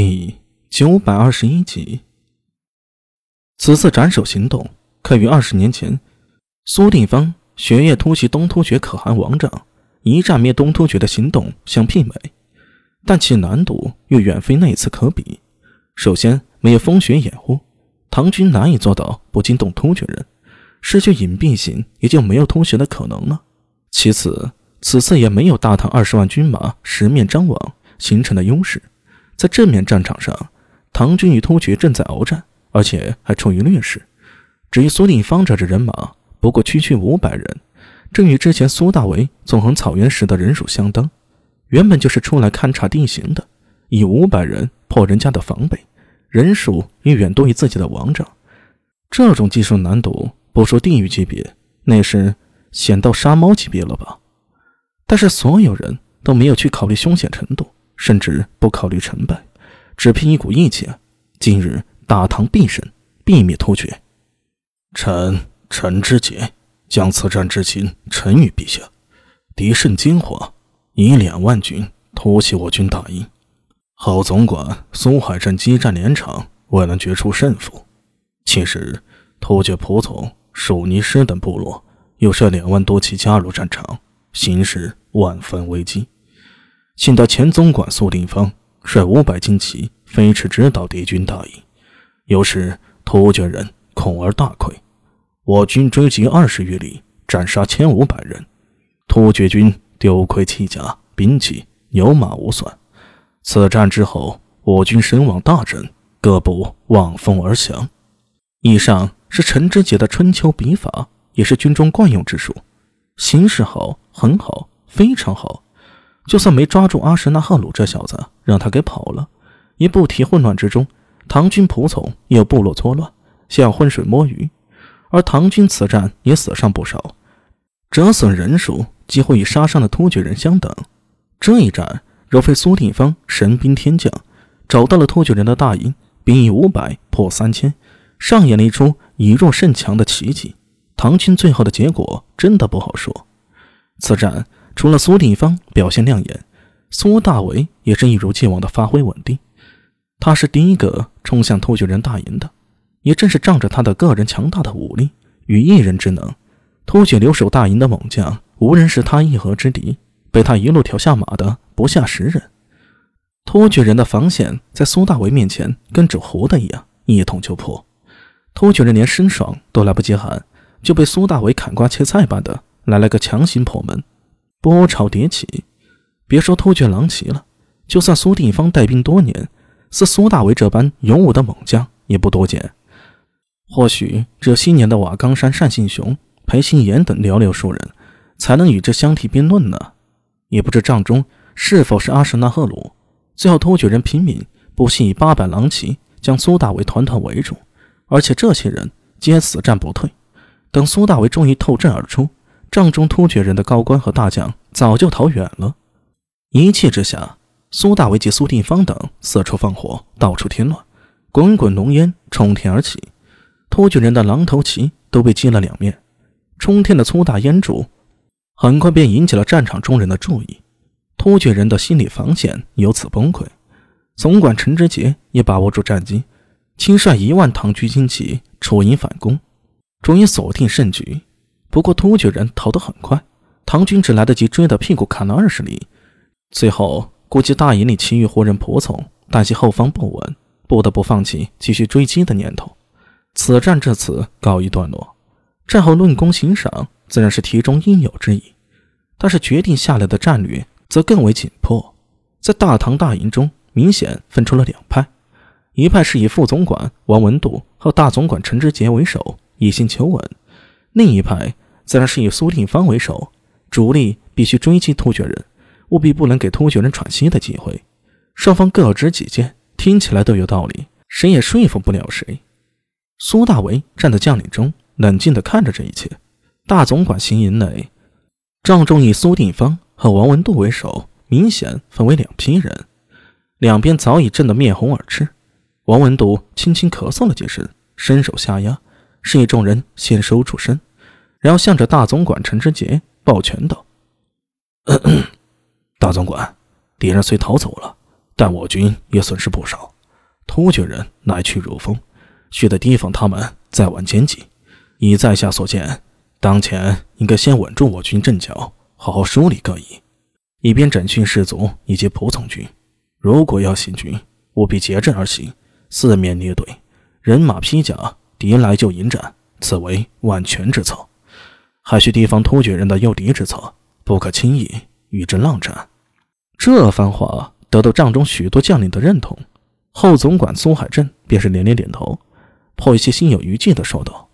第九百二十一集。此次斩首行动开于二十年前，苏定方血液突袭东突厥可汗王帐，一战灭东突厥的行动相媲美，但其难度又远非那次可比。首先，没有风雪掩护，唐军难以做到不惊动突厥人，失去隐蔽性，也就没有突袭的可能了。其次，此次也没有大唐二十万军马十面张网形成的优势。在正面战场上，唐军与突厥正在鏖战，而且还处于劣势。至于苏定方这支人马，不过区区五百人，正与之前苏大为纵横草原时的人数相当。原本就是出来勘察地形的，以五百人破人家的防备，人数也远多于自己的王帐。这种技术难度，不说地狱级别，那是险到杀猫级别了吧？但是所有人都没有去考虑凶险程度。甚至不考虑成败，只凭一股义气。今日大唐必胜，必灭突厥。臣陈之杰将此战之情呈与陛下。敌甚惊慌，以两万军突袭我军大营。后总管苏海镇激战连场，未能决出胜负。其实突厥仆从属尼师等部落又率两万多骑加入战场，形势万分危机。幸得前总管苏定方率五百精骑飞驰直捣敌军大营，有使突厥人恐而大溃。我军追击二十余里，斩杀千五百人，突厥军丢盔弃甲、兵器、牛马无损。此战之后，我军声望大振，各部望风而降。以上是陈知节的春秋笔法，也是军中惯用之术。形势好，很好，非常好。就算没抓住阿什纳赫鲁这小子，让他给跑了，也不提混乱之中，唐军仆从也有部落作乱，想要浑水摸鱼，而唐军此战也死伤不少，折损人数几乎与杀伤的突厥人相等。这一战若非苏定方神兵天降，找到了突厥人的大营，兵以五百破三千，上演了一出以弱胜强的奇迹，唐军最后的结果真的不好说。此战。除了苏定方表现亮眼，苏大为也是一如既往的发挥稳定。他是第一个冲向突厥人大营的，也正是仗着他的个人强大的武力与一人之能，突厥留守大营的猛将无人是他一合之敌，被他一路挑下马的不下十人。突厥人的防线在苏大为面前跟纸糊的一样，一捅就破。突厥人连申爽都来不及喊，就被苏大为砍瓜切菜般的来了个强行破门。波潮迭起，别说突厥狼骑了，就算苏定方带兵多年，似苏大为这般勇武的猛将也不多见。或许只有昔年的瓦岗山单信雄、裴行言等寥寥数人，才能与之相提并论呢。也不知帐中是否是阿什纳赫鲁。最后突厥人拼命不惜以八百狼骑将苏大为团团围住，而且这些人皆死战不退。等苏大为终于透阵而出。帐中突厥人的高官和大将早就逃远了，一气之下，苏大为及苏定方等四处放火，到处添乱，滚滚浓烟冲天而起，突厥人的狼头旗都被击了两面，冲天的粗大烟柱很快便引起了战场中人的注意，突厥人的心理防线由此崩溃。总管陈知节也把握住战机，亲率一万唐军精骑出营反攻，终于锁定胜局。不过突厥人逃得很快，唐军只来得及追的屁股砍了二十里。最后估计大营里其余胡人仆从担心后方不稳，不得不放弃继续追击的念头。此战至此告一段落。战后论功行赏，自然是题中应有之意。但是决定下来的战略则更为紧迫。在大唐大营中，明显分出了两派：一派是以副总管王文度和大总管陈知节为首，一心求稳。另一派自然是以苏定方为首，主力必须追击突厥人，务必不能给突厥人喘息的机会。双方各执己见，听起来都有道理，谁也说服不了谁。苏大为站在将领中，冷静地看着这一切。大总管行营内，帐中以苏定方和王文度为首，明显分为两批人，两边早已震得面红耳赤。王文度轻轻咳嗽了几声，伸手下压。示意众人先收住身，然后向着大总管陈之杰抱拳道：“大总管，敌人虽逃走了，但我军也损失不少。突厥人来去如风，需得提防他们再玩奸计。以在下所见，当前应该先稳住我军阵脚，好好梳理各夷，以便整训士卒以及仆从军。如果要行军，务必结阵而行，四面列队，人马披甲，敌来就迎战，此为万全之策。还需提防突厥人的诱敌之策，不可轻易与之浪战。这番话得到帐中许多将领的认同，后总管苏海镇便是连连点头，颇有些心有余悸的说道。